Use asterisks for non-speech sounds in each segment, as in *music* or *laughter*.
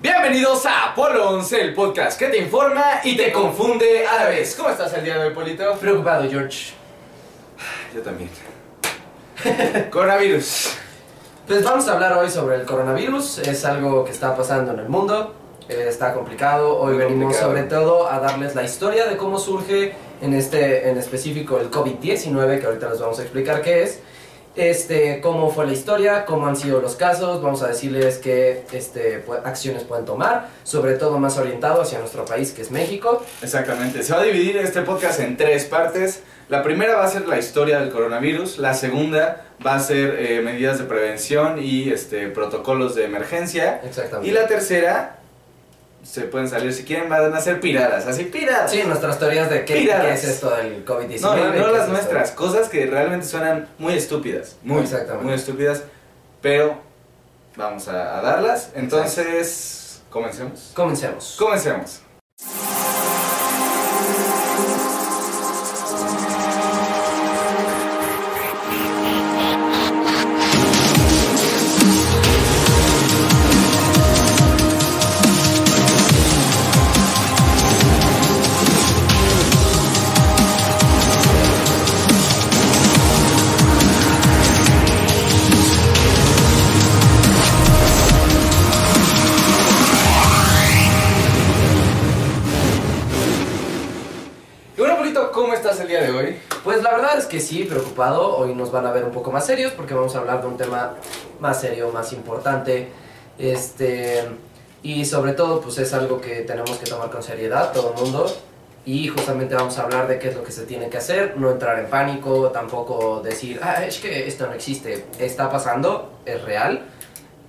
Bienvenidos a Apolo 11, el podcast que te informa y te confunde a la vez. ¿Cómo estás el día de hoy, Polito? Preocupado, George. *sighs* Yo también. *laughs* Coronavirus. Pues vamos a hablar hoy sobre el coronavirus. Es algo que está pasando en el mundo. Eh, está complicado. Hoy Muy venimos complicado. sobre todo a darles la historia de cómo surge en este en específico el COVID-19, que ahorita les vamos a explicar qué es. Este, cómo fue la historia, cómo han sido los casos, vamos a decirles qué este, acciones pueden tomar, sobre todo más orientado hacia nuestro país que es México. Exactamente. Se va a dividir este podcast en tres partes. La primera va a ser la historia del coronavirus. La segunda va a ser eh, medidas de prevención y este, protocolos de emergencia. Exactamente. Y la tercera, se pueden salir si quieren, van a ser piradas. Así, piradas. Sí, nuestras teorías de qué, qué es esto del COVID-19. No, no, es las esto. nuestras, cosas que realmente suenan muy estúpidas, muy, Exactamente. muy estúpidas, pero vamos a, a darlas. Entonces, comencemos. Comencemos. Comencemos. De hoy? Pues la verdad es que sí, preocupado. Hoy nos van a ver un poco más serios porque vamos a hablar de un tema más serio, más importante. Este, y sobre todo, pues es algo que tenemos que tomar con seriedad, todo el mundo. Y justamente vamos a hablar de qué es lo que se tiene que hacer, no entrar en pánico, tampoco decir, ah, es que esto no existe, está pasando, es real.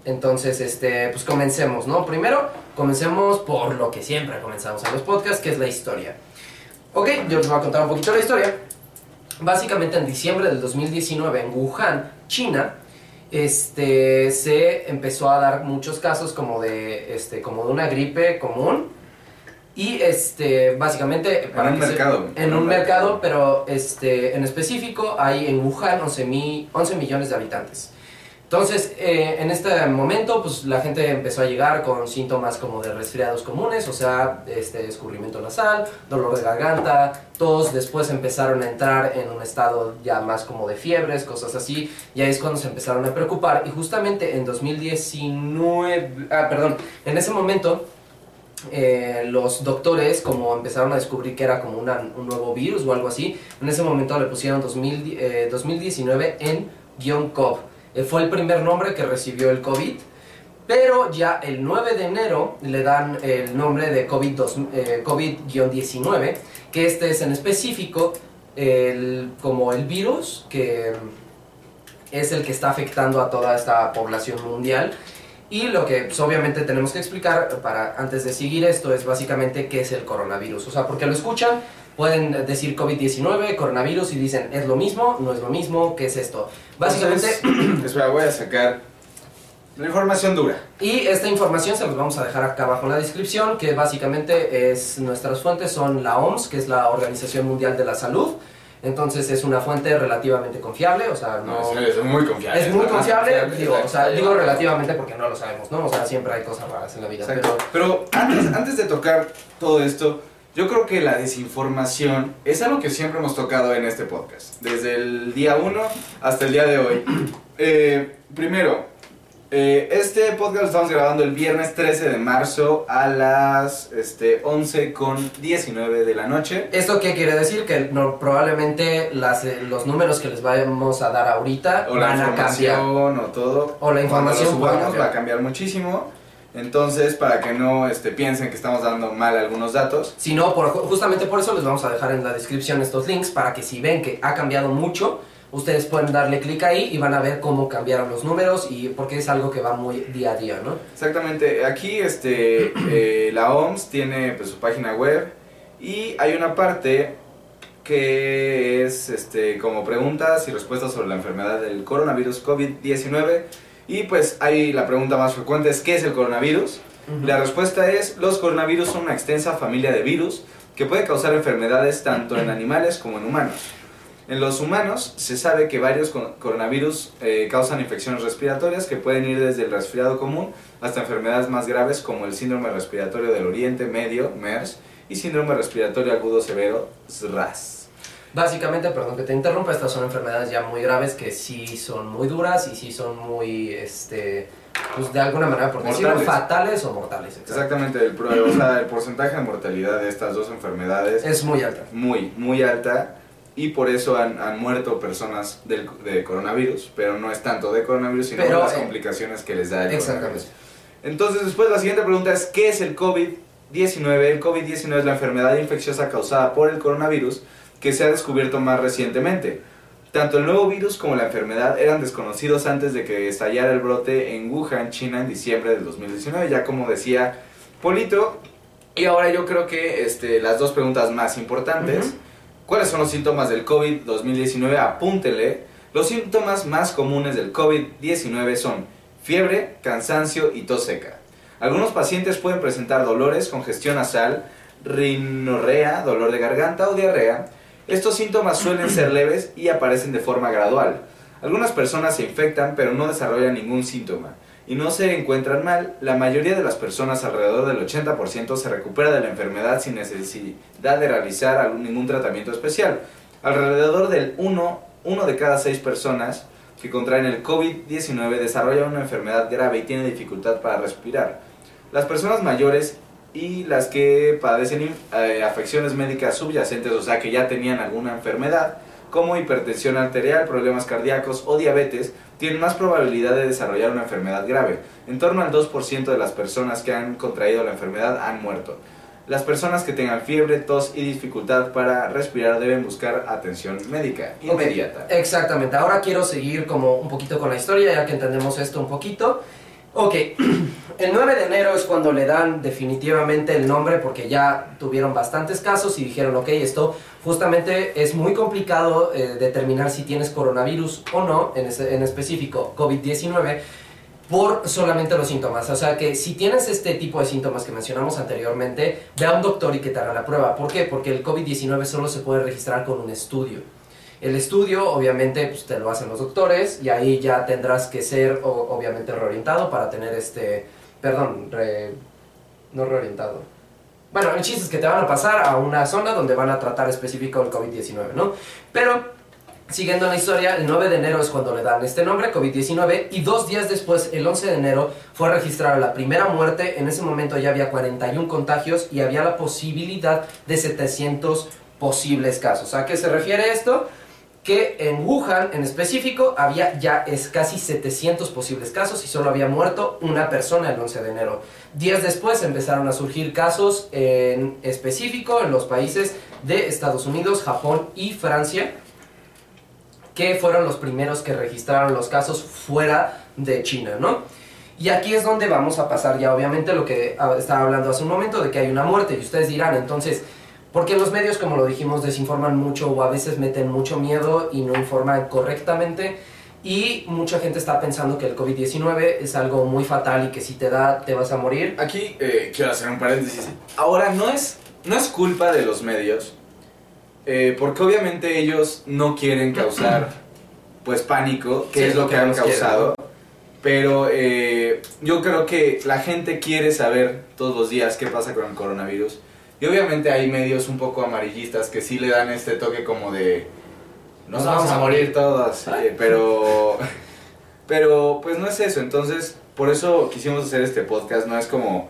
Entonces, este, pues comencemos, ¿no? Primero, comencemos por lo que siempre comenzamos en los podcasts, que es la historia. Ok, yo les voy a contar un poquito la historia. Básicamente en diciembre del 2019 en Wuhan, China, este, se empezó a dar muchos casos como de, este, como de una gripe común. Y este, básicamente... En un se- mercado. en un mercado, pero este, en específico hay en Wuhan 11, mi- 11 millones de habitantes. Entonces, eh, en este momento, pues la gente empezó a llegar con síntomas como de resfriados comunes, o sea, este, escurrimiento nasal, dolor de garganta, tos, después empezaron a entrar en un estado ya más como de fiebres, cosas así, y ahí es cuando se empezaron a preocupar, y justamente en 2019, ah, perdón, en ese momento, eh, los doctores como empezaron a descubrir que era como un nuevo virus o algo así, en ese momento le pusieron 2000, eh, 2019 en guion. Eh, fue el primer nombre que recibió el COVID, pero ya el 9 de enero le dan el nombre de COVID dos- eh, COVID-19, que este es en específico el, como el virus que es el que está afectando a toda esta población mundial. Y lo que pues, obviamente tenemos que explicar para antes de seguir esto es básicamente qué es el coronavirus. O sea, porque lo escuchan, pueden decir COVID-19, coronavirus y dicen es lo mismo, no es lo mismo, ¿qué es esto? Básicamente, Entonces, *clears throat* espera, voy a sacar la información dura. y esta información se los vamos a dejar acá abajo en la descripción, que básicamente es nuestras fuentes son la OMS, que es la Organización Mundial de la Salud. Entonces es una fuente relativamente confiable, o sea, no... No, es, muy confiable. Es muy *laughs* confiable, Sí, digo, o sea, digo relativamente porque no lo sabemos, ¿no? O sea, siempre hay cosas raras en la vida, pero Pero antes, antes de tocar todo esto, yo creo que la desinformación es algo que siempre hemos tocado en este podcast, desde el día 1 hasta el día de hoy. *clears throat* Eh, primero, eh, este podcast lo estamos grabando el viernes 13 de marzo a las este, 11 con 19 de la noche. ¿Esto qué quiere decir? Que no, probablemente las, eh, los números que les vamos a dar ahorita O la van a cambiar. información o todo. O la información subamos va a cambiar muchísimo. Entonces, para que no este, piensen que estamos dando mal algunos datos. Si no, por, justamente por eso les vamos a dejar en la descripción estos links para que si ven que ha cambiado mucho, ustedes pueden darle clic ahí y van a ver cómo cambiaron los números y porque es algo que va muy día a día, ¿no? Exactamente, aquí este, *clears throat* eh, la OMS tiene pues, su página web y hay una parte que es este, como preguntas y respuestas sobre la enfermedad del coronavirus COVID-19 y pues ahí la pregunta más frecuente es ¿qué es el coronavirus? La respuesta es los coronavirus son una extensa familia de virus que puede causar enfermedades tanto en animales como en humanos. En los humanos se sabe que varios coronavirus eh, causan infecciones respiratorias que pueden ir desde el resfriado común hasta enfermedades más graves como el síndrome respiratorio del Oriente Medio, MERS, y síndrome respiratorio agudo severo, SRAS. Básicamente, perdón que te interrumpa, estas son enfermedades ya muy graves que sí son muy duras y sí son muy, este, pues de alguna manera, por decirlo, Mortales. fatales o mortales. Exactamente, el, o sea, el porcentaje de mortalidad de estas dos enfermedades Es muy alta. muy, muy alta y por eso han, han muerto personas del, de coronavirus, pero no es tanto de coronavirus, sino Pero, las eh, complicaciones que les da el Exactamente. coronavirus. Entonces, después la siguiente pregunta es, ¿qué es el COVID-19? El COVID-19 es la enfermedad infecciosa causada por el coronavirus que se ha descubierto más recientemente. Tanto el nuevo virus como la enfermedad eran desconocidos antes de que estallara el brote en Wuhan, China, en diciembre del 2019, ya como decía Polito. Y ahora yo creo que este, las dos preguntas más importantes. ¿Cuáles son los síntomas del COVID-2019? Apúntenle. Los síntomas más comunes del COVID-19 son fiebre, cansancio y tos seca. Algunos pacientes pueden presentar dolores, congestión nasal, rinorrea, dolor de garganta o diarrea. Estos síntomas suelen ser leves y aparecen de forma gradual. Algunas personas se infectan pero no desarrollan ningún síntoma y no se encuentran mal. La mayoría de las personas, alrededor del 80%, se recupera de la enfermedad sin necesidad de realizar ningún tratamiento especial. Alrededor del 1, uno de cada 6 personas que contraen el COVID-19 desarrolla una enfermedad grave y tiene dificultad para respirar. Las personas mayores y las que padecen eh, afecciones médicas subyacentes, o sea que ya tenían alguna enfermedad, como hipertensión arterial, problemas cardíacos o diabetes, tienen más probabilidad de desarrollar una enfermedad grave. En torno al 2% de las personas que han contraído la enfermedad han muerto. Las personas que tengan fiebre, tos y dificultad para respirar deben buscar atención médica inmediata. Exactamente. Ahora quiero seguir como un poquito con la historia, ya que entendemos esto un poquito. Ok, *clears throat* el 9 de enero es cuando le dan definitivamente el nombre porque ya tuvieron bastantes casos y dijeron, ok, esto justamente es muy complicado eh, determinar si tienes coronavirus o no, en, ese- en específico COVID-19, por solamente los síntomas. O sea que si tienes este tipo de síntomas que mencionamos anteriormente, ve a un doctor y que te haga la prueba. ¿Por qué? Porque el COVID-19 solo se puede registrar con un estudio. El estudio, obviamente, pues te lo hacen los doctores y ahí ya tendrás que ser, obviamente, reorientado para tener este, perdón, re- no reorientado. Bueno, el chiste es que te van a pasar a una zona donde van a tratar específico el COVID-19, ¿no? Pero, siguiendo la historia, el 9 de enero es cuando le dan este nombre, COVID-19, y dos días después, el 11 de enero, fue registrada la primera muerte. En ese momento ya había 41 contagios y había la posibilidad de 700 posibles casos. ¿A qué se refiere esto? Que en Wuhan en específico había ya es casi 700 posibles casos y solo había muerto una persona el 11 de enero. Días después empezaron a surgir casos en específico en los países de Estados Unidos, Japón y Francia, que fueron los primeros que registraron los casos fuera de China, ¿no? Y aquí es donde vamos a pasar ya obviamente lo que estaba hablando hace un momento de que hay una muerte y ustedes dirán entonces porque los medios, como lo dijimos, desinforman mucho o a veces meten mucho miedo y no informan correctamente. Y mucha gente está pensando que el COVID-19 es algo muy fatal y que si te da, te vas a morir. Aquí eh, quiero hacer un paréntesis. Ahora, no es, no es culpa de los medios, eh, porque obviamente ellos no quieren causar pues pánico, que Sí, es lo que que han nos quieren. causado. Pero eh, yo creo que la gente quiere saber todos los días qué pasa con el coronavirus. Y obviamente hay medios un poco amarillistas que sí le dan este toque como de... Nos vamos a morir todos, eh, pero... *laughs* Pero pues no es eso, entonces por eso quisimos hacer este podcast, no es como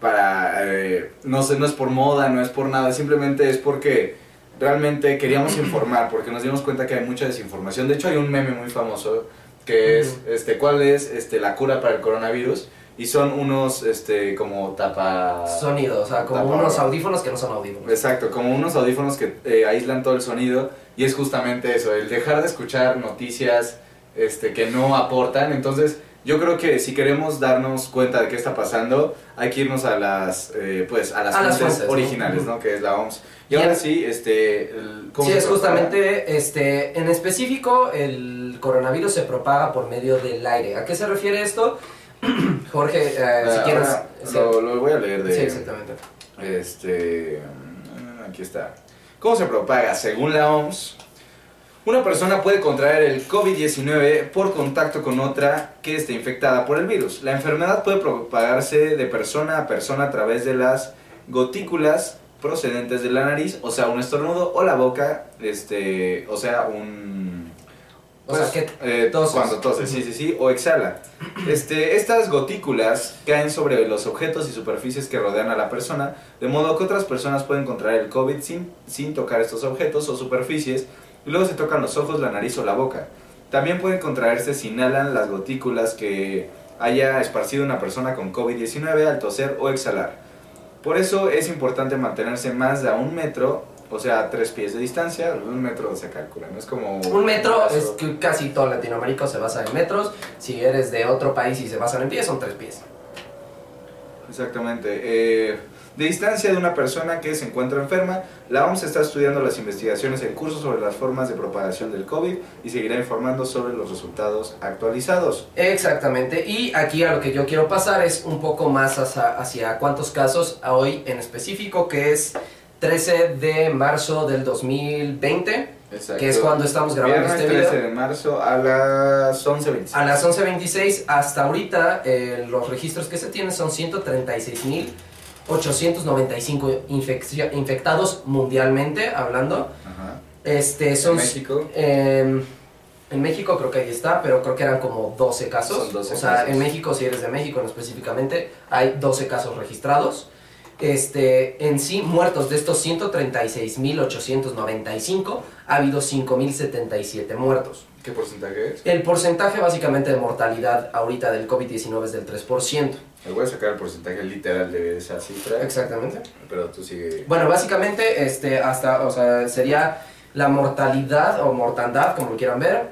para... eh, no sé, no es por moda, no es por nada, simplemente es porque realmente queríamos *clears throat* informar, porque nos dimos cuenta que hay mucha desinformación. De hecho hay un meme muy famoso que es, este, ¿cuál es este, la cura para el coronavirus? Y son unos, este, como tapa... Sonido, o sea, como tapa- unos audífonos que no son audífonos. Exacto, como unos audífonos que eh, aíslan todo el sonido y es justamente eso, el dejar de escuchar noticias este, que no aportan. Entonces, yo creo que si queremos darnos cuenta de qué está pasando, hay que irnos a las, eh, pues, a las A las fuentes fuentes, ¿no? originales, ¿no? Que es la OMS. Y Bien. ahora sí, este, el- ¿cómo Sí, es justamente, este, en específico, el coronavirus se propaga por medio del aire. ¿A qué se refiere esto? *clears throat* Jorge, eh, si Ah, quieres... sí. lo, lo voy a leer de... Sí, exactamente. Este. mm, Aquí está. ¿Cómo se propaga? Según la OMS, Una persona puede contraer el COVID-19 por contacto con otra que esté infectada por el virus. La enfermedad puede propagarse de persona a persona a través de las gotículas procedentes de la nariz, o sea, un estornudo, o la boca, este, o sea, un... O sea, que eh, toses. Cuando toses, sí, sí, sí, o exhala. Este, estas gotículas caen sobre los objetos y superficies que rodean a la persona, de modo que otras personas pueden contraer el COVID sin, sin tocar estos objetos o superficies, y luego se tocan los ojos, la nariz o la boca. También pueden contraerse si inhalan las gotículas que haya esparcido una persona con COVID-19 al toser o exhalar. Por eso es importante mantenerse más de a un metro, o sea, tres pies de distancia. Un metro se calcula, no es como... Un metro es que casi todo Latinoamérica se basa en metros. Si eres de otro país y se basan en pies, son tres pies. Exactamente. Eh, de distancia de una persona que se encuentra enferma, la OMS está estudiando las investigaciones en curso sobre las formas de propagación del COVID y seguirá informando sobre los resultados actualizados. Exactamente. Y aquí a lo que yo quiero pasar es un poco más hacia, hacia cuántos casos a hoy en específico, que es 13 de marzo del 2020, Exacto. que es cuando estamos grabando Viernes este 13 video. de marzo a las 11.26. A las 11.26 hasta ahorita eh, los registros que se tienen son 136.895 infeccio- infectados mundialmente hablando. Ajá. Este, En son, México. em, en México creo que ahí está, pero creo que eran como 12 casos. Son 12 o sea, casos. en México, si eres de México no específicamente, hay 12 casos registrados. Este, en sí, muertos de estos 136.895, ha habido 5.077 muertos. ¿Qué porcentaje es? El porcentaje básicamente de mortalidad ahorita del COVID-19 es del 3%. Me voy a sacar el porcentaje literal de esa cifra. Exactamente. Pero tú sigue. Bueno, básicamente, este, hasta, o sea, sería la mortalidad o mortandad, como lo quieran ver,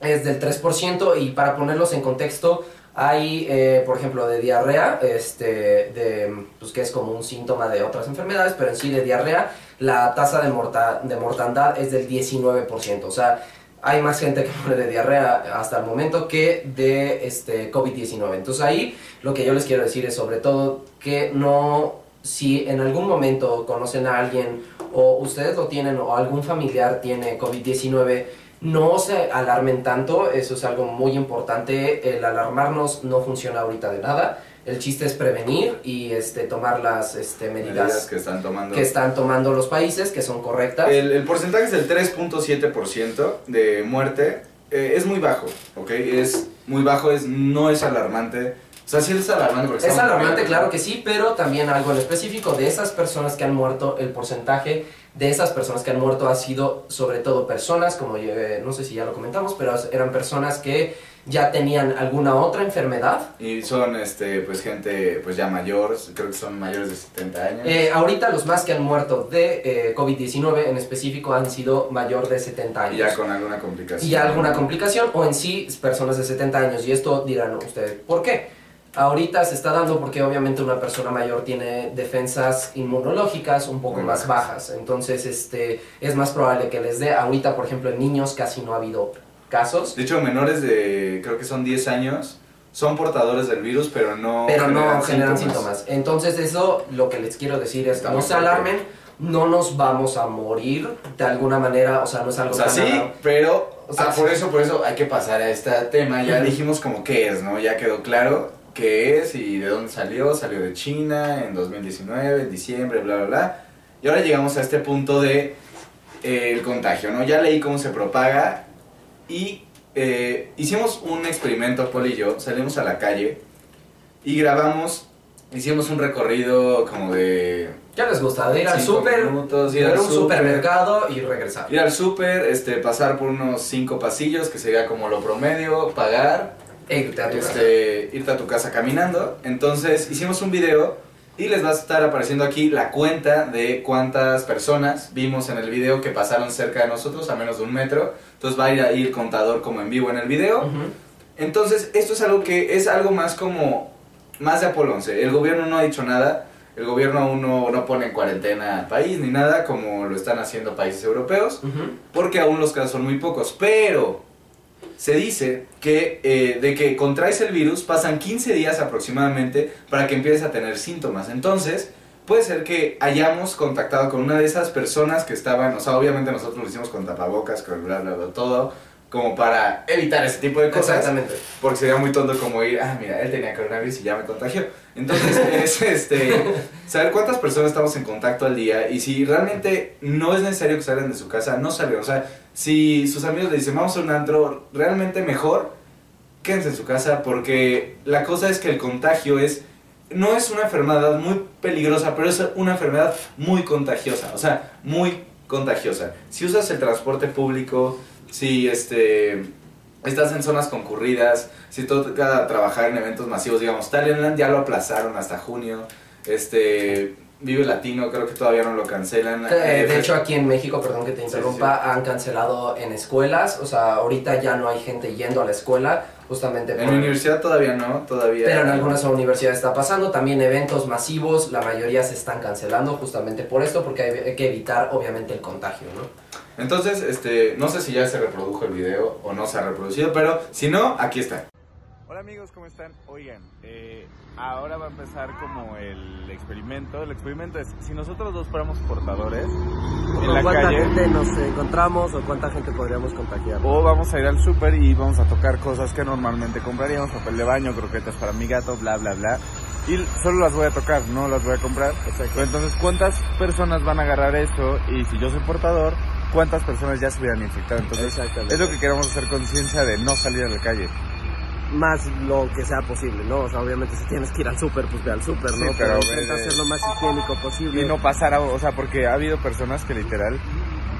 es del 3% y para ponerlos en contexto, hay, eh, por ejemplo, de diarrea, este, de, pues que es como un síntoma de otras enfermedades, pero en sí de diarrea, la tasa de, morta, de mortandad es del 19%, o sea, hay más gente que *laughs* muere de diarrea hasta el momento que de este COVID-19. Entonces ahí lo que yo les quiero decir es sobre todo que no, si en algún momento conocen a alguien o ustedes lo tienen o algún familiar tiene COVID-19, no se alarmen tanto, eso es algo muy importante, el alarmarnos no funciona ahorita de nada, el chiste es prevenir y este, tomar las este, medidas medidas que están tomando. que están tomando los países, que son correctas. El, el porcentaje es del 3.7% de muerte. Eh, es muy bajo, ¿ok? Es muy bajo, es, no es alarmante. O sea, sí es alarmante porque Es alarmante, claro que sí, pero también algo en específico de esas personas que han muerto, el porcentaje de esas personas que han muerto ha sido sobre todo personas, como eh, no sé si ya lo comentamos, pero eran personas que ya tenían alguna otra enfermedad. Y son, este, pues, gente, pues, ya mayor, creo que son mayores de 70 años. Eh, ahorita los más que han muerto de eh, COVID-19 en específico han sido mayor de 70 y años. ya con alguna complicación. y ya alguna complicación o en sí personas de 70 años. Y esto dirán ustedes, ¿por qué? Ahorita se está dando porque obviamente una persona mayor tiene defensas inmunológicas un poco Muy más bajas. Entonces este, es más probable que les dé. Ahorita, por ejemplo, en niños casi no ha habido casos. De hecho, menores de, creo que son 10 años, son portadores del virus, pero no pero no generan síntomas. Entonces eso lo que les quiero decir es Está no se alarmen, no nos vamos a morir de alguna manera, o sea, no es algo O sea, tan sí, pero, O sea, sea, por eso, por eso hay que pasar a este tema. Ya dijimos como qué es, ¿no? Ya quedó claro qué es y de dónde salió. Salió de China en 2019, en diciembre, bla, bla, bla. Y ahora llegamos a este punto de eh, el contagio, ¿no? Ya leí cómo se propaga y eh, hicimos un experimento, Paul y yo, salimos a la calle y grabamos, hicimos un recorrido como de ¿Qué les gusta? De ir al súper, ir a un supermercado y regresar. Ir al súper, este, pasar por unos cinco pasillos, que sería como lo promedio, pagar, irte a tu casa. este, irte a tu casa caminando. Entonces hicimos un video y les va a estar apareciendo aquí la cuenta de cuántas personas vimos en el video que pasaron cerca de nosotros a menos de un metro. Entonces va a ir ahí el contador como en vivo en el video. Entonces, esto es algo que es algo más como, más de Apolo 11. El gobierno no ha dicho nada, el gobierno aún no, no pone en cuarentena al país ni nada, como lo están haciendo países europeos, porque aún los casos son muy pocos. Pero se dice que eh, de que contraes el virus pasan 15 días aproximadamente para que empieces a tener síntomas. Entonces, puede ser que hayamos contactado con una de esas personas que estaban, o sea, obviamente nosotros lo hicimos con tapabocas, con bla, bla, bla, todo, como para evitar ese tipo de cosas. Exactamente. Porque sería muy tonto como ir, ah, mira, él tenía coronavirus y ya me contagió. Entonces, *laughs* es este, saber cuántas personas estamos en contacto al día y si realmente no es necesario que salgan de su casa, no salgan. O sea, si sus amigos le dicen, vamos a un antro, realmente mejor, quédense en su casa porque la cosa es que el contagio es, no es una enfermedad muy peligrosa, pero es una enfermedad muy contagiosa. O sea, muy contagiosa. Si usas el transporte público, si este estás en zonas concurridas, si toca trabajar en eventos masivos, digamos, Talentland ya lo aplazaron hasta junio, este Vive Latino creo que todavía no lo cancelan. Eh, Eh, de hecho, aquí en México, perdón que te Sí, interrumpa, han cancelado en escuelas. O sea, ahorita ya no hay gente yendo a la escuela, justamente en por- la universidad todavía no, todavía. Pero en algunas universidades está pasando, también eventos masivos, la mayoría se están cancelando justamente por esto, porque hay, hay que evitar obviamente el contagio, ¿no? Entonces, este, no sé si ya se reprodujo el video o no se ha reproducido, pero si no, aquí está. Hola amigos, ¿cómo están? Oigan, eh, ahora va a empezar como el experimento. El experimento es, si nosotros dos fuéramos portadores en ¿Con la cuánta calle, gente nos encontramos o cuánta gente podríamos contagiar? o vamos a ir al súper y vamos a tocar cosas que normalmente compraríamos, papel de baño, croquetas para mi gato, bla, bla, bla. Y solo las voy a tocar, no las voy a comprar. Pero entonces, ¿cuántas personas van a agarrar eso? Y si yo soy portador, ¿cuántas personas ya se hubieran infectado? Entonces, es lo que queremos hacer conciencia de no salir a la calle. Más lo que sea posible, ¿no? O sea, obviamente si tienes que ir al súper, pues ve al súper, Sí, ¿no? pero intenta de- ser lo más higiénico posible. y no pasar a, o sea, porque ha habido personas que literal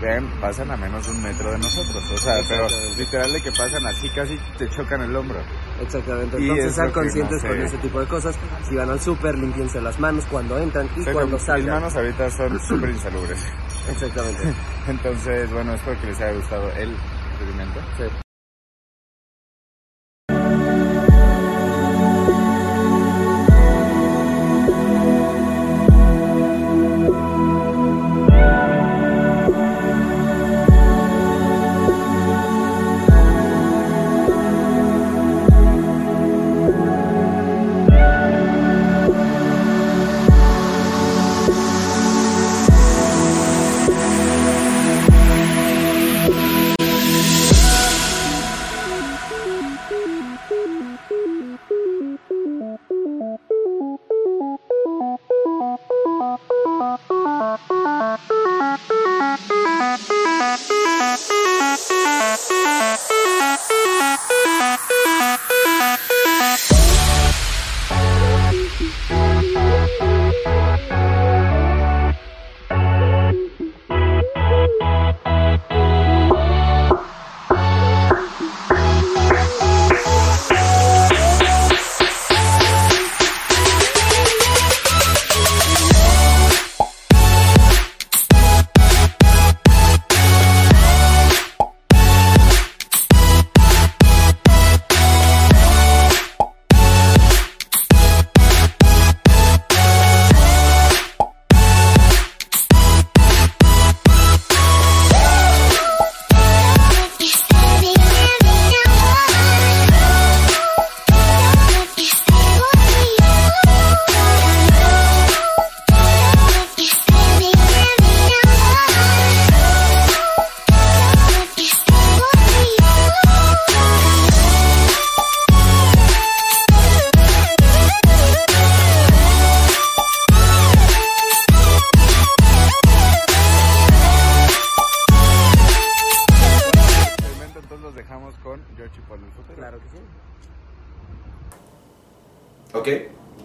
ven, pasan a menos de un metro de nosotros, o sea, pero literal de que pasan así casi te chocan el hombro. Exactamente. Entonces es sean no conscientes sé. con ese tipo de cosas. Si van al súper, limpiense las manos cuando entran y O sea, cuando que mis salgan. manos ahorita son súper insalubres. Exactamente. *laughs* Entonces, bueno, espero que les haya gustado el experimento. Sí.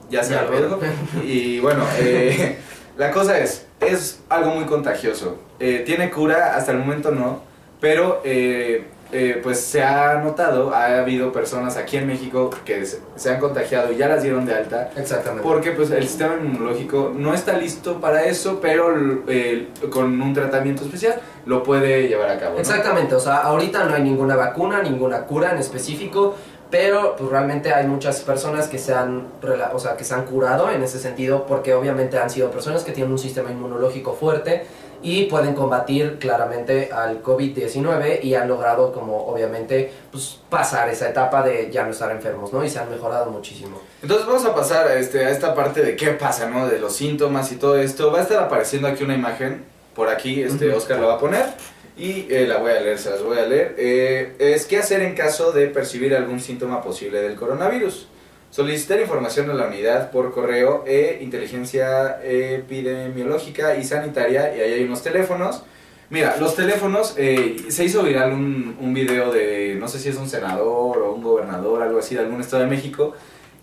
Ya se reprodujo. Y bueno, eh, *laughs* la cosa es, es algo muy contagioso. Eh, tiene cura, hasta el momento no, pero eh, eh, pues se ha notado, ha habido personas aquí en México que se, se han contagiado y ya las dieron de alta. Exactamente. Porque pues el sistema inmunológico no está listo para eso, pero eh, con un tratamiento especial lo puede llevar a cabo. ¿no? Exactamente, o sea, ahorita no hay ninguna vacuna, ninguna cura en específico, pero pues realmente hay muchas personas que se han, o sea, que se han curado en ese sentido, porque obviamente han sido personas que tienen un sistema inmunológico fuerte, y pueden combatir claramente al COVID-19 y han logrado como obviamente pues pasar esa etapa de ya no estar enfermos, ¿no? Y se han mejorado muchísimo. Entonces vamos a pasar a, este, a esta parte de qué pasa, ¿no? De los síntomas y todo esto. Va a estar apareciendo aquí una imagen, por aquí, este. Oscar la va a poner y eh, la voy a leer, se las voy a leer. Eh, es qué hacer en caso de percibir algún síntoma posible del coronavirus. Solicitar información a la unidad por correo e inteligencia epidemiológica y sanitaria y ahí hay unos teléfonos. Mira, los teléfonos, eh, se hizo viral un, un video de, no sé si es un senador o un gobernador, algo así, de algún estado de México,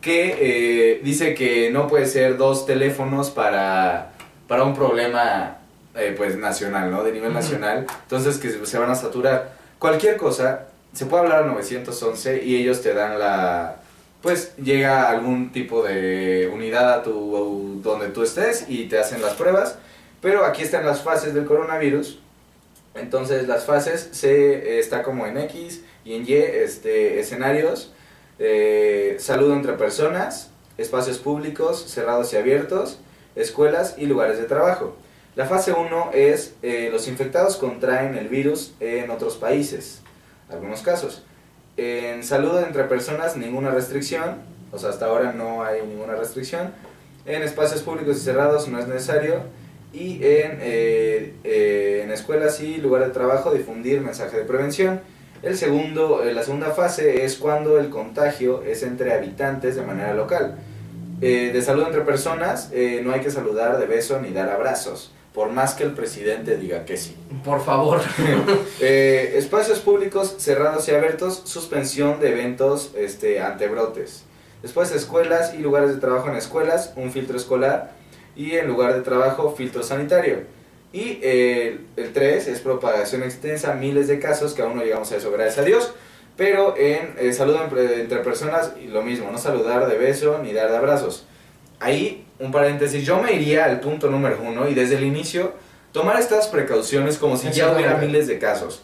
que dice que no puede ser dos teléfonos para, para un problema eh, pues nacional, ¿no? De nivel nacional, entonces que se, van a saturar. Cualquier cosa, se puede hablar al 911 y ellos te dan la... Pues llega algún tipo de unidad a tu donde tú estés y te hacen las pruebas, pero aquí están las fases del coronavirus. Entonces las fases se eh, está como en X y en Y este, escenarios, eh, saludo entre personas, espacios públicos cerrados y abiertos, escuelas y lugares de trabajo. La fase 1 es eh, los infectados contraen el virus en otros países, algunos casos. En saludo entre personas ninguna restricción, o sea, hasta ahora no hay ninguna restricción. En espacios públicos y cerrados no es necesario. Y en, eh, eh, en escuelas y lugares de trabajo difundir mensaje de prevención. El segundo, la segunda fase es cuando el contagio es entre habitantes de manera local. De salud entre personas, no hay que saludar de beso ni dar abrazos, por más que el presidente diga que sí. Por favor. *laughs* Eh, espacios públicos cerrados y abiertos, suspensión de eventos este, ante brotes. Después escuelas y lugares de trabajo en escuelas, un filtro escolar y en lugar de trabajo filtro sanitario. Y eh, el 3 es propagación extensa, miles de casos, que aún no llegamos a eso, gracias a Dios. Pero en eh, salud entre, entre personas, y lo mismo, no saludar de beso ni dar de abrazos. Ahí, un paréntesis, yo me iría al punto número uno y desde el inicio tomar estas precauciones como si ya hubiera miles de casos.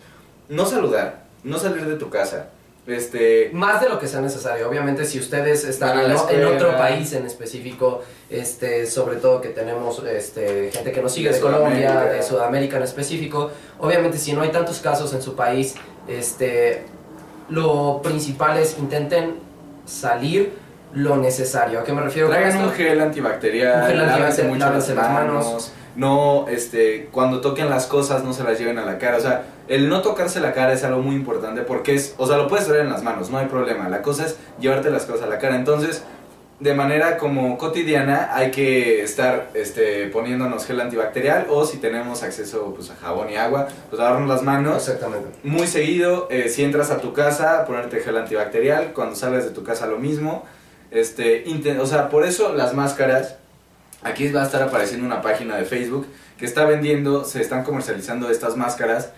No saludar, no salir de tu casa. Este, Más de lo que sea necesario. Obviamente, si ustedes están en, otro país en específico, este, sobre todo que tenemos este, gente que nos sigue De de, Colombia, de Sudamérica en específico, obviamente si no hay tantos casos en su país, este, lo principal es intenten salir lo necesario. ¿A qué me refiero traigan un gel antibacterial, Un gel lávense antibacterial, mucho las las manos, no, este, cuando toquen las cosas no se las lleven a la cara, o sea, el no tocarse la cara es algo muy importante porque es, o sea, lo puedes traer en las manos, no hay problema, la cosa es llevarte las cosas a la cara, entonces, de manera como cotidiana hay que estar, este, poniéndonos gel antibacterial o si tenemos acceso, pues, a jabón y agua, pues lavarnos las manos, Exactamente. muy seguido, eh, si entras a tu casa, ponerte gel antibacterial, cuando salgas de tu casa lo mismo. Este, o sea, por eso las máscaras, aquí va a estar apareciendo una página de Facebook que está vendiendo, se están comercializando estas máscaras.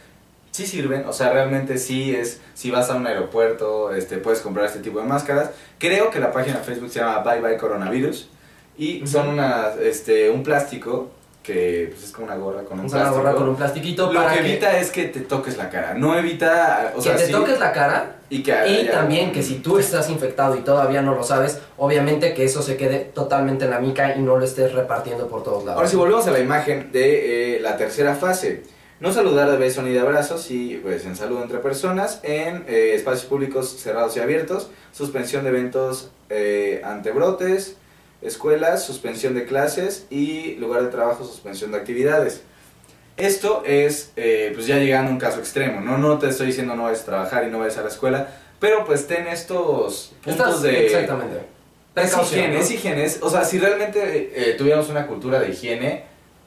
Sí sirven, o sea, realmente sí es, si vas a un aeropuerto, este, puedes comprar este tipo de máscaras. Creo que la página de Facebook se llama Bye Bye Coronavirus y son una, este, un plástico que pues, es como una gorra con un Una plástico. gorra con un plastiquito Lo para que que, evita es que te toques la cara, no evita, o que sea, te sí, toques la cara y que Y también que si tú estás infectado y todavía no lo sabes, obviamente que eso se quede totalmente en la mica y no lo estés repartiendo por todos lados. Ahora si volvemos a la imagen de eh, la tercera fase, no saludar de beso ni de abrazos y pues en saludo entre personas, en eh, espacios públicos cerrados y abiertos, suspensión de eventos eh, ante brotes, escuelas, suspensión de clases y lugar de trabajo, suspensión de actividades. Esto es eh, pues ya llegando a un caso extremo, ¿no? No te estoy diciendo no vayas a trabajar y no vayas a la escuela, pero pues ten estos puntos Estás- de... Exactamente. Es higiene, ¿no? es higiene. es- o sea, si realmente eh, tuviéramos una cultura de higiene,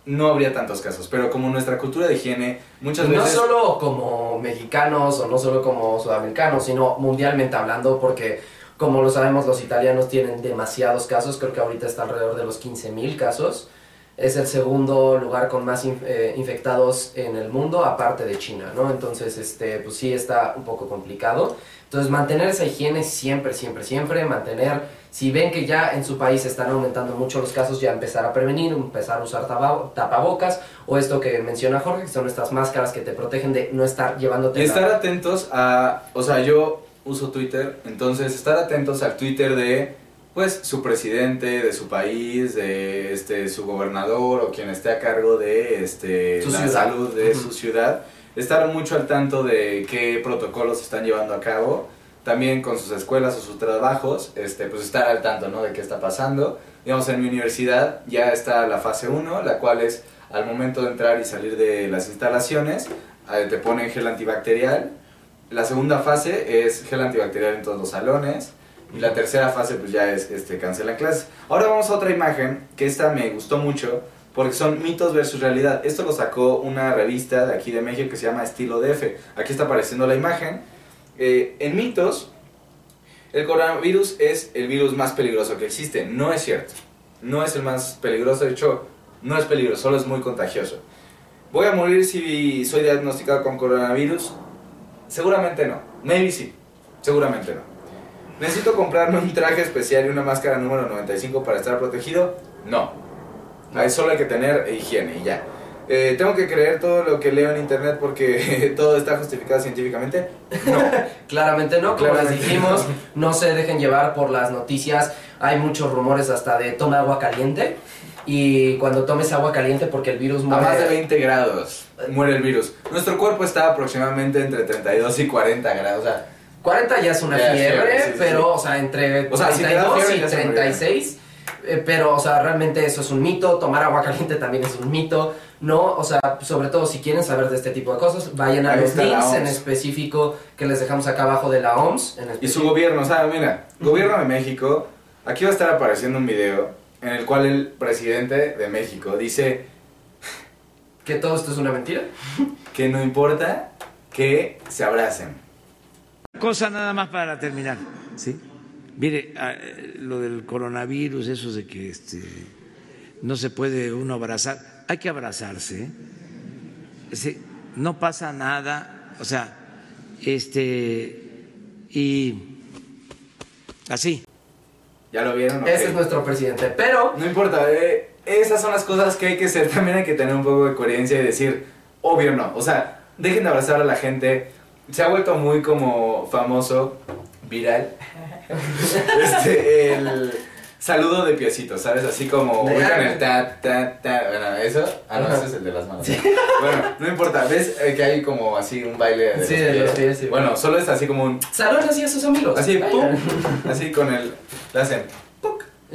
no habría tantos casos. Pero como nuestra cultura de higiene, muchas no veces... solo como mexicanos o no solo como sudamericanos, sino mundialmente hablando, porque como lo sabemos los italianos tienen demasiados casos, creo que ahorita está alrededor de los 15.000 casos. Es el segundo lugar con más inf- eh, infectados en el mundo, aparte de China, ¿no? Entonces, este, pues sí está un poco complicado. Entonces, mantener esa higiene siempre, siempre, siempre, mantener, si ven que ya en su país están aumentando mucho los casos, ya empezar a prevenir, empezar a usar tapabocas, o esto que menciona Jorge, que son estas máscaras que te protegen de no estar llevándote Y estar atentos a... O sea, yo uso Twitter, entonces estar atentos al Twitter de pues su presidente de su país, de este su gobernador o quien esté a cargo de este Su la ciudad. salud de Ujú. su ciudad, estar mucho al tanto de qué protocolos están llevando a cabo, también con sus escuelas o sus trabajos, este pues estar al tanto, ¿no? de qué está pasando. Digamos en mi universidad ya está la fase 1, la cual es al momento de entrar y salir de las instalaciones, eh, te ponen gel antibacterial. La segunda fase es gel antibacterial en todos los salones. Y la tercera fase pues ya es este, cancelan clases. Ahora vamos a otra imagen, que esta me gustó mucho, porque son mitos versus realidad. Esto lo sacó una revista de aquí de México que se llama Estilo DF. Aquí está apareciendo la imagen. Eh, en mitos, el coronavirus es el virus más peligroso que existe. No es cierto. No es el más peligroso. De hecho, no es peligroso, solo es muy contagioso. ¿Voy a morir si soy diagnosticado con coronavirus? Seguramente no. Maybe sí. Seguramente no. ¿Necesito comprarme un traje especial y una máscara número 95 para estar protegido? No. Ahí solo hay que tener higiene y ya. Eh, ¿Tengo que creer todo lo que leo en internet porque *laughs* todo está justificado científicamente? No. *laughs* Claramente no, como Claramente les dijimos, no. no se dejen llevar por las noticias. Hay muchos rumores hasta de toma agua caliente. Y cuando tomes agua caliente, porque el virus A muere. más de 20 grados muere el virus. Nuestro cuerpo está aproximadamente entre 32 y 40 grados. O sea, 40 ya es una Ya fiebre, fiebre, sí, sí, pero, sí. o sea, entre O sea, si te da 32 fiebre, y ya se murió. 36. eh, pero, o sea, realmente eso es un mito. Tomar agua caliente también es un mito. No, o sea, sobre todo si quieren saber de este tipo de cosas, vayan a Ahí los links en específico que les dejamos acá abajo de la OMS. En Y su gobierno, o sea, mira, gobierno de México, aquí va a estar apareciendo un video en el cual el presidente de México dice Que todo esto es una mentira. *laughs* que no importa que se abracen. Cosa nada más para terminar, ¿sí? Mire, ah, lo del coronavirus, eso de que este, no se puede uno abrazar, hay que abrazarse, ¿eh? Sí, no pasa nada, o sea, este, y así. ¿Ya lo vieron? Ok. Ese es nuestro presidente. Pero, No importa, eh, esas son las cosas que hay que hacer. *laughs* También hay que tener un poco de coherencia y decir, obvio no. O sea, dejen de abrazar a la gente. Se ha vuelto muy como famoso, viral. *laughs* este, el saludo de piecitos, ¿sabes? Así como ubican el ta, ta, ta. Bueno, eso. Ah, no, ese es el de las manos. *laughs* Bueno, no importa. ¿Ves eh, que hay como así un baile de Sí, los de pies? los pies, sí. Bueno, solo es así como un. saluden así a sus amigos. Así, pum, así con el, le hacen,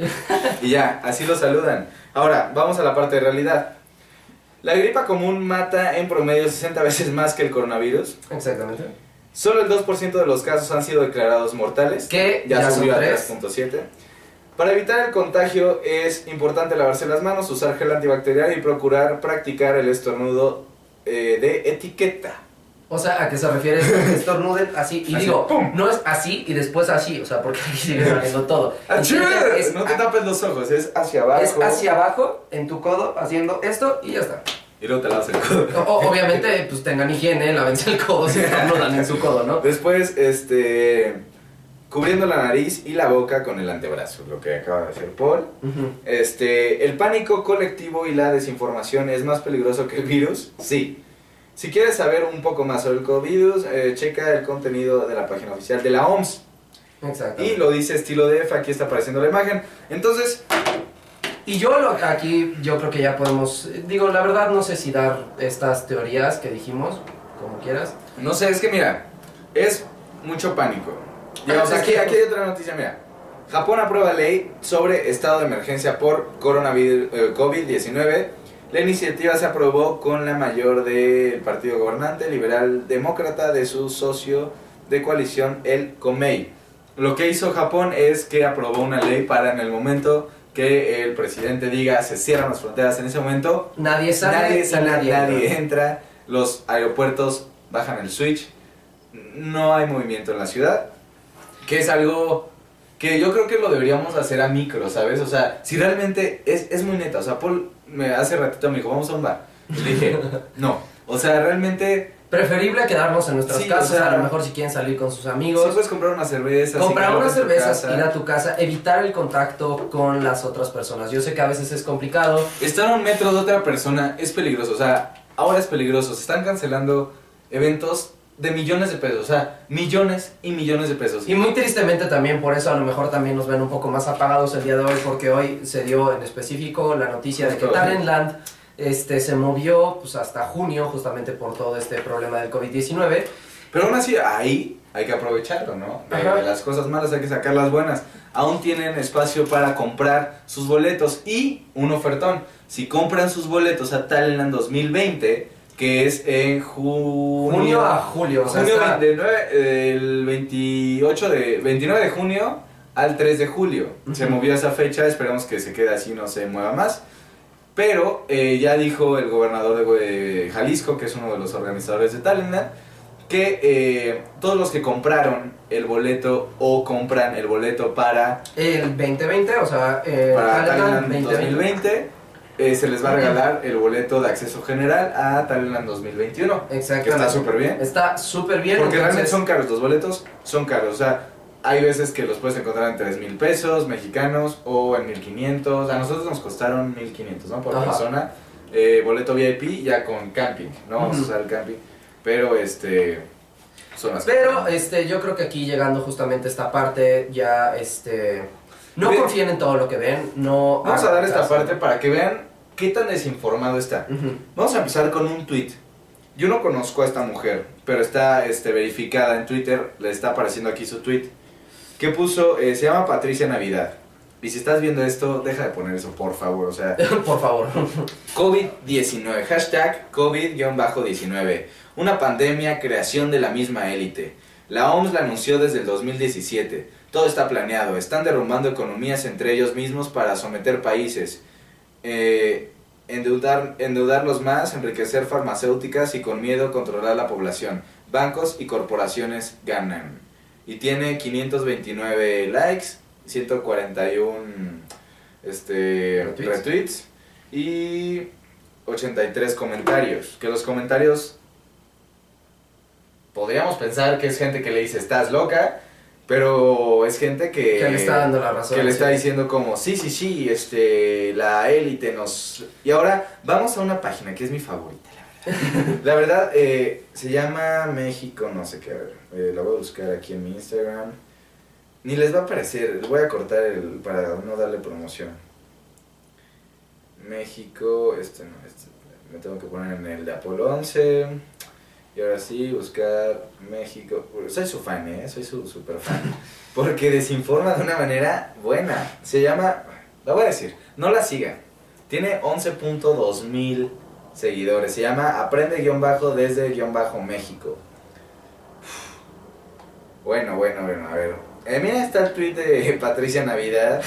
*laughs* y ya, así lo saludan. Ahora, vamos a la parte de realidad. La gripa común mata en promedio 60 veces más que el coronavirus. Exactamente. Solo el 2% de los casos han sido declarados mortales. Que ya, subió a tres. 3.7. Para evitar el contagio es importante lavarse las manos, usar gel antibacterial y procurar practicar el estornudo eh, de etiqueta. O sea, ¿a qué se refiere? Que *laughs* estornuden así. Y Así, digo, ¡pum! no es así y después así. O sea, porque aquí sigue saliendo todo. ¡Achú! Es, no te tapes los ojos, es hacia abajo. es hacia abajo, en tu codo, haciendo esto y ya está. Y luego te lavas el codo. O- obviamente, pues tengan higiene, lávense el codo si estornudan en su codo, ¿no? Después, este, cubriendo la nariz y la boca con el antebrazo, lo que acaba de hacer Paul. Este, el pánico colectivo y la desinformación es más peligroso que el virus, sí. Si quieres saber un poco más sobre el COVID, eh, checa el contenido de la página oficial de la OMS. Exacto. Y lo dice estilo DF, aquí está apareciendo la imagen. Entonces, Y yo lo, aquí yo creo que ya podemos, digo, la verdad no sé si dar estas teorías que dijimos, como quieras. no sé, es que mira, es mucho pánico. Digamos, Ah, aquí, aquí hay otra noticia, mira. Japón aprueba ley sobre estado de emergencia por coronavirus eh, COVID-19. La iniciativa se aprobó con la mayor del partido gobernante liberal demócrata de su socio de coalición, el Comei. Lo que hizo Japón es que aprobó una ley para en el momento que el presidente diga se cierran las fronteras en ese momento, Nadie sale, nadie sale, nadie, entra, los aeropuertos bajan el switch, no hay movimiento en la ciudad, que es algo que yo creo que lo deberíamos hacer a micro, ¿sabes? O sea, si realmente es, es muy neta, o sea, Paul me hace ratito me dijo, vamos a un bar. Y dije, no, o sea, realmente, Preferible quedarnos en nuestras Sí, o casas, sea, a lo mejor si quieren salir con sus amigos. puedes comprar una cerveza, Comprar unas cervezas, ir a tu casa, evitar el contacto con las otras personas. Yo sé que a veces es complicado. Estar a un metro de otra persona es peligroso, o sea, ahora es peligroso. Se están cancelando eventos de millones de pesos, o sea, millones y millones de pesos. Y muy tristemente también, por eso a lo mejor también nos ven un poco más apagados el día de hoy, porque hoy se dio en específico la noticia de que. Talentland este, se movió pues, hasta junio, justamente por todo este problema del COVID-19. Pero aún así, ahí hay que aprovecharlo, ¿no? De las cosas malas hay que sacar las buenas. Aún tienen espacio para comprar sus boletos y un ofertón. Si compran sus boletos a Talentland 2020, que es en junio, Junio a julio, o sea, junio está- 29, el 28 de 29 de junio al 3 de julio. Se Ujú. movió esa fecha, esperemos que se quede así, no se mueva más. Pero eh, ya dijo el gobernador de eh, Jalisco, que es uno de los organizadores de Talentland, que eh, todos los que compraron el boleto o compran el boleto para, El 2020, o sea, eh, para Talentland 2020. 2020, eh, se les va a regalar el boleto de acceso general a Talentland 2021. Que Exactamente. está súper bien. Está súper bien. Porque realmente son caros, los boletos son caros. O sea, hay veces que los puedes encontrar en 3 mil pesos mexicanos o en 1500. A nosotros nos costaron 1500, ¿no? Por Ajá. persona. Eh, boleto VIP ya con camping, ¿no? Vamos a usar el camping. Pero este. Son las Pero este, yo creo que aquí llegando justamente a esta parte, ya este. No confíen en todo lo que ven, no. Vamos a dar esta caso. parte para que vean qué tan desinformado está. Vamos a empezar con un tweet. Yo no conozco a esta mujer, pero está este, verificada en Twitter. Le está apareciendo aquí su tweet. Que puso, eh, se llama Patricia Navidad. Y si estás viendo esto, deja de poner eso, por favor. O sea, *laughs* Por favor. COVID-19. Hashtag COVID-19. Una pandemia, creación de la misma élite. La OMS la anunció desde el 2017. Todo está planeado. Están derrumbando economías entre ellos mismos para someter países. Eh, endeudar, endeudarlos más, enriquecer farmacéuticas y con miedo controlar la población. Bancos y corporaciones ganan. Y tiene 529 likes, 141 este, Retweets. retweets y 83 comentarios. Que los comentarios podríamos pensar que es gente que le dice estás loca, pero es gente que, Que le está dando la razón, Que le está diciendo como sí, sí, sí, este, la élite nos... Y ahora vamos a una página que es mi favorita, la verdad. *laughs* La verdad, eh, se llama México, no sé qué, a ver, eh, la voy a buscar aquí en mi Instagram. Ni les va a aparecer, les voy a cortar el, para no darle promoción. México, este no, este, me tengo que poner en el de Apolo 11. Y ahora sí, buscar México. Soy su fan, ¿eh? Soy su super fan. Porque desinforma de una manera buena. Se llama, la voy a decir, no la sigan. Tiene 11.2 mil seguidores. Se llama Aprende-Bajo desde guion bajo México. Bueno, bueno, bueno, a ver. Eh, mira, está el tweet de Patricia Navidad.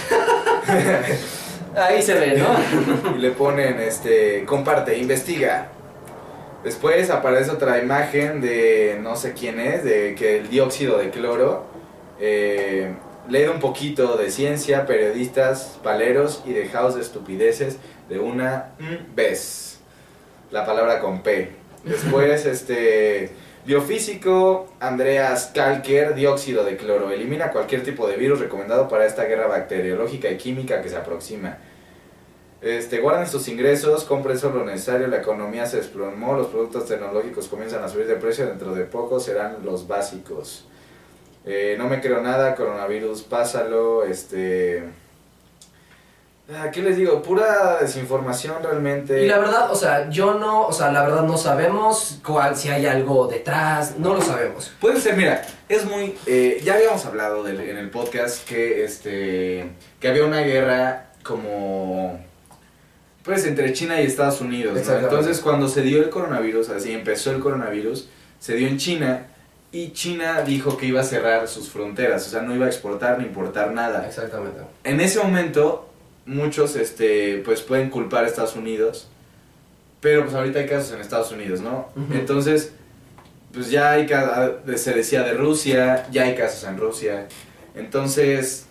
Ahí se ve, ¿no? y le ponen, este, comparte, investiga. Después aparece otra imagen de no sé quién es, de que el dióxido de cloro. Eh, lee un poquito de ciencia, periodistas, paleros y dejaos de estupideces de una vez. La palabra con P. Después, *laughs* este. Biofísico, Andreas Kalker, dióxido de cloro. Elimina cualquier tipo de virus recomendado para esta guerra bacteriológica y química que se aproxima. Este, guarden sus ingresos, compren solo lo necesario, la economía se desplomó, los productos tecnológicos comienzan a subir de precio, dentro de poco serán los básicos. Eh, no me creo nada, coronavirus, pásalo, este... ah, ¿Qué les digo? Pura desinformación realmente. Y la verdad, o sea, yo no, o sea, la verdad no sabemos cuál, si hay algo detrás, no lo sabemos. Puede ser, mira, es muy... eh, ya habíamos hablado del- en el podcast que, este, que había una guerra como... Pues entre China y Estados Unidos. ¿no? Entonces cuando se dio el coronavirus, así empezó el coronavirus, se dio en China y China dijo que iba a cerrar sus fronteras, o sea, no iba a exportar ni importar nada. Exactamente. En ese momento, muchos este, pues pueden culpar a Estados Unidos, pero pues ahorita hay casos en Estados Unidos, ¿no? Entonces, pues ya hay se decía de Rusia, ya hay casos en Rusia. Entonces,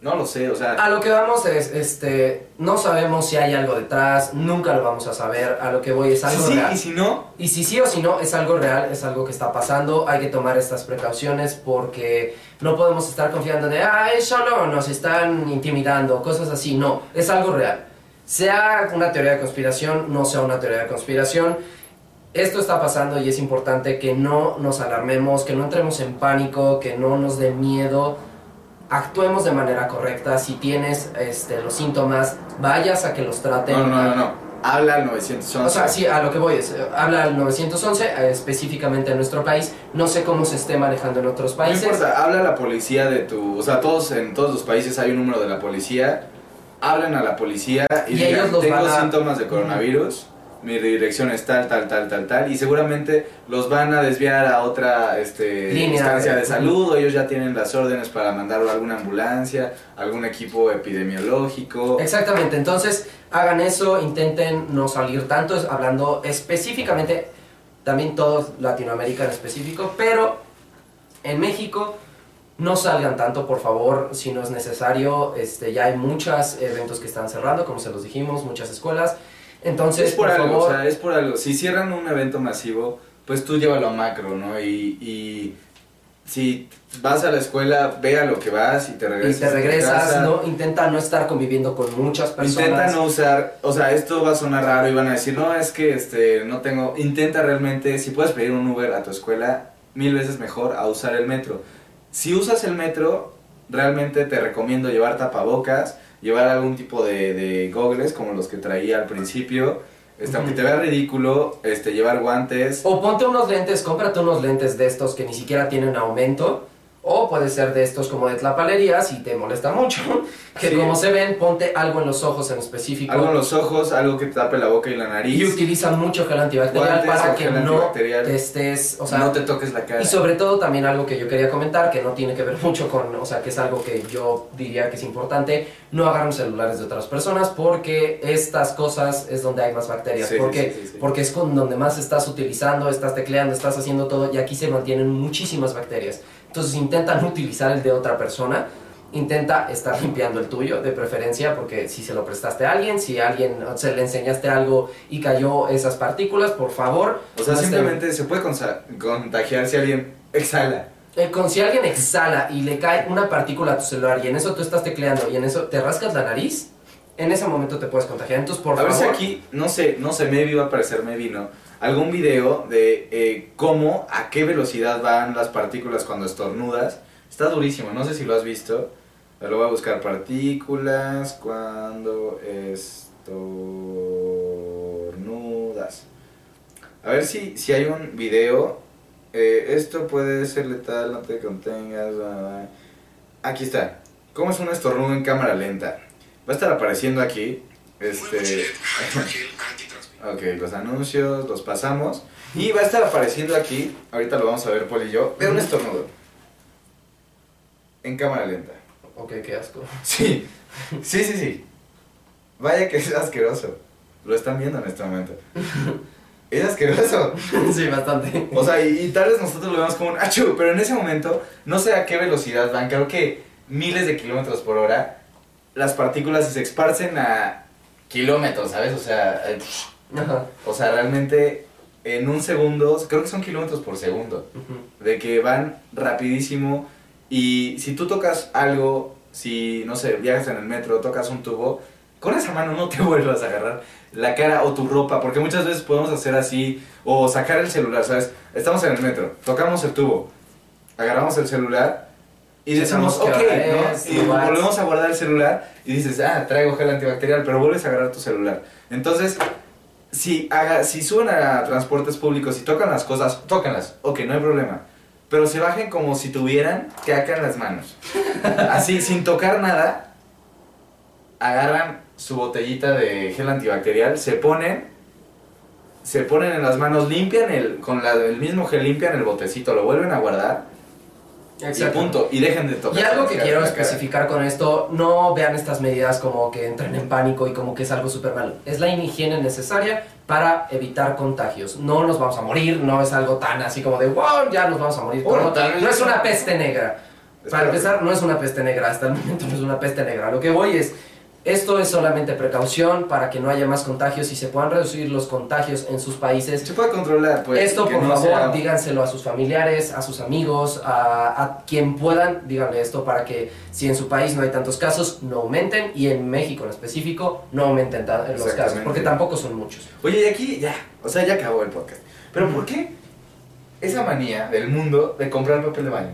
no lo sé, o sea, A lo que vamos es, este, no sabemos si hay algo detrás, nunca lo vamos a saber, a lo que voy es sí, algo sí, real. y si no, Y si sí o si no, es algo real, es algo que está pasando, hay que tomar estas precauciones porque no podemos estar confiando de, ah, es solo nos están intimidando, cosas así, no, es algo real. Sea una teoría de conspiración, no sea una teoría de conspiración, esto está pasando y es importante que no nos alarmemos, que no entremos en pánico, que no nos dé miedo. Actuemos de manera correcta. Si tienes este, los síntomas, vayas a que los traten. No, no, no, no. Habla al 911. O sea, sí, a lo que voy es, habla al 911, eh, específicamente en nuestro país. No sé cómo se esté manejando en otros No países. importa, habla a la policía de tu... O sea, todos en todos los países hay un número de la policía. Hablan a la policía y, Y digan, ellos los tengo van a- síntomas de coronavirus, mi dirección es tal, tal, tal, tal, tal. Y seguramente los van a desviar a otra este, Línea instancia de- de salud o ellos ya tienen las órdenes para mandarlo a alguna ambulancia, algún equipo epidemiológico. Exactamente, entonces hagan eso, intenten no salir tanto, hablando específicamente, también todo Latinoamérica en específico, pero en México no salgan tanto, por favor, si no es necesario, este, ya hay muchos eventos que están cerrando, como se los dijimos, muchas escuelas, entonces, es por, por, algo, favor, o sea, es por algo. Si cierran un evento masivo, pues tú llévalo a macro, ¿no? Y, y si vas a la escuela, ve a lo que vas y te y regresas. te a tu regresas, no, intenta no estar conviviendo con muchas personas. Intenta no usar, o sea, esto va a sonar raro y van a decir, no, es que este, no tengo, intenta realmente, si puedes pedir un Uber a tu escuela, mil veces mejor a usar el metro. Si usas el metro, realmente te recomiendo llevar tapabocas, llevar algún tipo de, de gogles como los que traía al principio, este, aunque te vea ridículo, este, llevar guantes. O ponte unos lentes, cómprate unos lentes de estos que ni siquiera tienen aumento. O puede ser de estos como de tlapalería si te molesta mucho. Que Sí. como se ven, ponte algo en los ojos en específico. Algo en los ojos, algo que te tape la boca y la nariz. Y utiliza mucho gel antibacterial Guantes para que no te estés. O sea, no te toques la cara. y sobre todo también algo que yo quería comentar, que no tiene que ver *laughs* mucho con, o sea, que es algo que yo diría que es importante, no agarren celulares de otras personas porque estas cosas es donde hay más bacterias. Sí, porque, sí. porque es con donde más estás utilizando, estás tecleando, estás haciendo todo y aquí se mantienen muchísimas bacterias. Entonces intenta no utilizar el de otra persona. Intenta estar limpiando el tuyo, de preferencia, porque si se lo prestaste a alguien, si a alguien se le enseñaste algo y cayó esas partículas, por favor. O sea, no estén- simplemente se puede contagiar si alguien exhala. eh, con si alguien exhala y le cae una partícula a tu celular y en eso tú estás tecleando y en eso te rascas la nariz, en ese momento te puedes contagiar. Entonces, por a ver favor. si aquí, no sé, no sé, maybe va a aparecer, maybe no. Algún video de eh, cómo, a qué velocidad van las partículas cuando estornudas. Está durísimo, no sé si lo has visto. Pero lo voy a buscar partículas cuando estornudas. A ver si, si hay un video. Eh, esto puede ser letal, no te contengas. Aquí está. ¿Cómo es un estornudo en cámara lenta? Va a estar apareciendo aquí. Este. *laughs* ok, los anuncios los pasamos. Y va a estar apareciendo aquí. Ahorita lo vamos a ver, Paul y yo. Ve un estornudo. En cámara lenta. Ok, qué asco. *laughs* Sí, sí, sí, sí. Vaya que es asqueroso. Lo están viendo en este momento. *laughs* Es asqueroso. sí, bastante. O sea, y, y tal vez nosotros lo vemos como un achú, pero en ese momento no sé a qué velocidad van, creo que miles de kilómetros por hora, las partículas se esparcen a kilómetros, ¿sabes? O sea, eh, Ajá. o sea, realmente en un segundo, creo que son kilómetros por segundo, de que van rapidísimo y si tú tocas algo, si, no sé, viajas en el metro, tocas un tubo, con esa mano no te *laughs* vuelvas a agarrar la cara o tu ropa, porque muchas veces podemos hacer así, o sacar el celular, ¿sabes? Estamos en el metro, tocamos el tubo, agarramos el celular y decimos, ok, ¿no? Y volvemos a guardar el celular y dices, ah, traigo gel antibacterial, pero vuelves a agarrar tu celular. Entonces, si, haga, si suben a transportes públicos y tocan las cosas, tócanlas, ok, no hay problema. Pero se bajen como si tuvieran caca en las manos. *laughs* Así, sin tocar nada, agarran su botellita de gel antibacterial, se ponen, se ponen en las manos, limpian el, con la, el mismo gel, limpian el botecito, lo vuelven a guardar y Exacto. punto. Y dejen de tocar. Y algo que quiero especificar con esto, no vean estas medidas como que entren en pánico y como que es algo súper malo. Es la higiene necesaria para evitar contagios. No nos vamos a morir, no es algo tan así como de, wow, ya nos vamos a morir. Bueno, no, no es una peste negra. Para empezar, no es una peste negra, hasta el momento no es una peste negra. Lo que voy es, Esto es solamente precaución para que no haya más contagios y se puedan reducir los contagios en sus países. Se puede controlar, pues. Esto, por no favor, sea- díganselo a sus familiares, a sus amigos, a, a quien puedan, díganle esto para que si en su país no hay tantos casos, no aumenten y en México en específico no aumenten los casos, porque tampoco son muchos. Oye, y aquí ya, o sea, ya acabó el podcast. Pero ¿por qué esa manía del mundo de comprar papel de baño?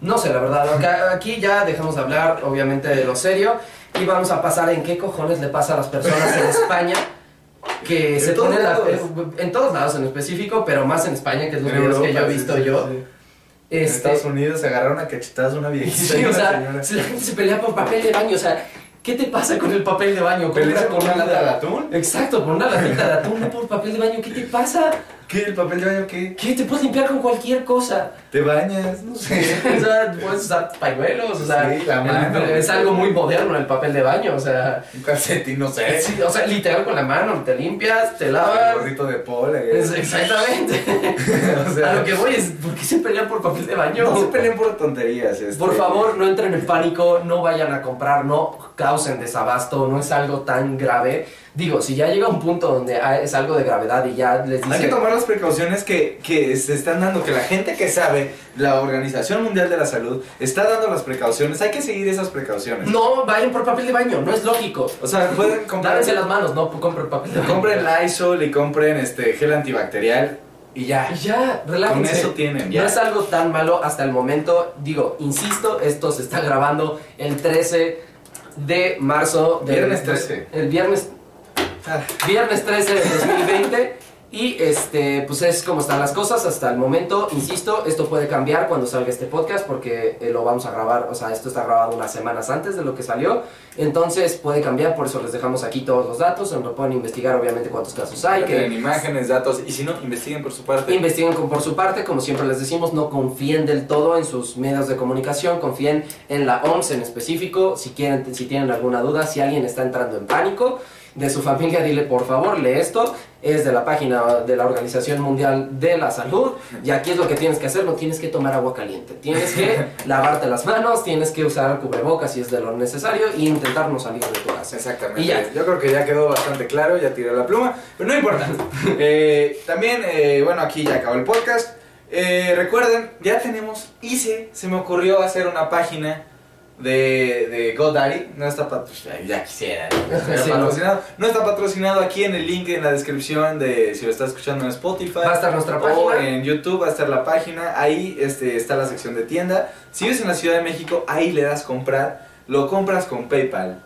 No sé, la verdad, acá- aquí ya dejamos de hablar, obviamente, de lo serio y vamos a pasar en qué cojones le pasa a las personas en España que se ponen la- en todos lados en específico, pero más en España, que es los videos que yo he visto sí, yo. sí. En Este, Estados Unidos se agarraron a cachetadas una *laughs* viejita Sí, o sea, si la gente se pelea por papel de baño, o sea, ¿qué te pasa con el papel de baño? ¿Pelearse Compra por una lata de atún? Exacto, por una latita de atún, no por papel de baño, ¿qué te pasa? ¿Qué? ¿El papel de baño qué? ¿Qué? Te puedes limpiar con cualquier cosa. ¿Te bañas? No sé. O sea, puedes usar pañuelos, o sea, Sí, la mano. el- es algo muy moderno el papel de baño, o sea, Un calcetín, no sé. sí, o sea, literal con la mano, te limpias, te Un lavas. gorrito de pola. Es- exactamente. *laughs* o sea, A lo que voy es, ¿por qué se pelean por papel de baño? no se peleen por tonterías. este. Por favor, no entren en pánico, no vayan a comprar, no causen desabasto, no es algo tan grave. Digo, si ya llega un punto donde ah, es algo de gravedad y ya les Hay que tomar las precauciones que, que se están dando, que la gente que sabe, la Organización Mundial de la Salud, está dando las precauciones. Hay que seguir esas precauciones. No, vayan por papel de baño, no es lógico. O sea, pueden *laughs* comprar. Lávense las manos, no compren papel de baño. Compren Lysol y compren este gel antibacterial y ya. Y ya, relájense. Con eso tienen, No ya. es algo tan malo hasta el momento. Digo, insisto, esto se está grabando el 13 de marzo. del- Viernes 13. El viernes Viernes 13 de 2020 y este pues es como están las cosas hasta el momento, insisto, esto puede cambiar cuando salga este podcast porque eh, lo vamos a grabar, o sea, esto está grabado unas semanas antes de lo que salió, entonces puede cambiar, por eso les dejamos aquí todos los datos, donde pueden investigar obviamente cuántos casos hay, tienen que imágenes, datos y si no, investiguen por su parte. investiguen por su parte, como siempre les decimos, no confíen del todo en sus medios de comunicación, confíen en la OMS en específico, si quieren, si tienen alguna duda, si alguien está entrando en pánico de su familia, dile por favor, lee esto, es de la página de la Organización Mundial de la Salud, y aquí es lo que tienes que hacer, no tienes que tomar agua caliente, tienes que *laughs* lavarte las manos, tienes que usar cubrebocas si es de lo necesario, y intentar no salir de tu casa. Exactamente. Y ya. Yo creo que ya quedó bastante claro, ya tiré la pluma, pero no importa. *laughs* Eh, también, eh, bueno, aquí ya acabó el podcast. Eh, recuerden, ya tenemos, hice, se me ocurrió hacer una página de, de GoDaddy. No está patrocinado, ya quisiera. *laughs* Sí, patrocinado. No está patrocinado aquí en el link en la descripción de si lo estás escuchando en Spotify. Va a estar nuestra O página. en YouTube va a estar la página, ahí este, está la sección de tienda. Si vives en la Ciudad de México, ahí le das comprar, lo compras con PayPal.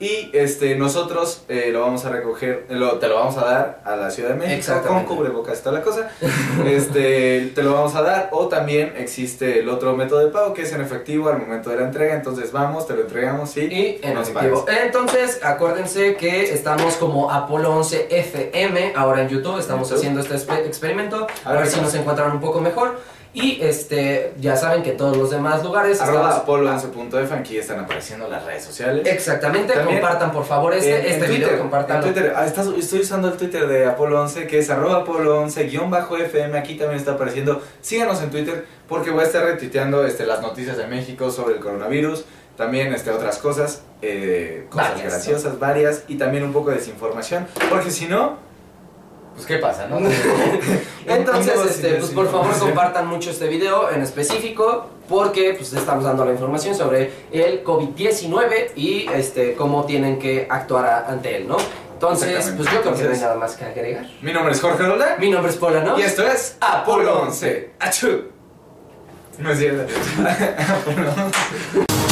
Y este, nosotros eh, lo vamos a recoger, lo- te lo vamos a dar a la Ciudad de México con cubrebocas, está la cosa. *laughs* Este, te lo vamos a dar o también existe el otro método de pago que es en efectivo al momento de la entrega. Entonces vamos, te lo entregamos sí, Y en nos efectivo. pagas. Entonces, acuérdense que estamos como Apolo 11 FM ahora en YouTube. Estamos YouTube. haciendo este exper- experimento. A A ver ver si nos encuentran un poco mejor. Y este, ya saben que en todos los demás lugares Arroba estamos- apolo11.f, aquí están apareciendo las redes sociales. Exactamente, También, compartan por favor este, En- este en Twitter, en Twitter, ah, estás- estoy usando el Twitter de Apolo 11, que es arroba Apolo 11 guion bajo FM. Aquí también está apareciendo. Síganos en Twitter porque voy a estar retuiteando este, las noticias de México sobre el coronavirus. También este, otras cosas, eh, cosas Varias, graciosas, varias. Y también un poco de desinformación. Porque si no, pues ¿qué pasa, no? *laughs* Entonces, este, pues por favor compartan mucho este video en específico porque pues estamos dando la información sobre el COVID-19 y este cómo tienen que actuar a- ante él, ¿no? Entonces, pues yo creo que no hay nada más que agregar. Mi nombre es Jorge Roldán. Mi nombre es Paula, ¿no? Y esto es Apolo 11. ¡Achú! No es cierto. *laughs* Apolo 11.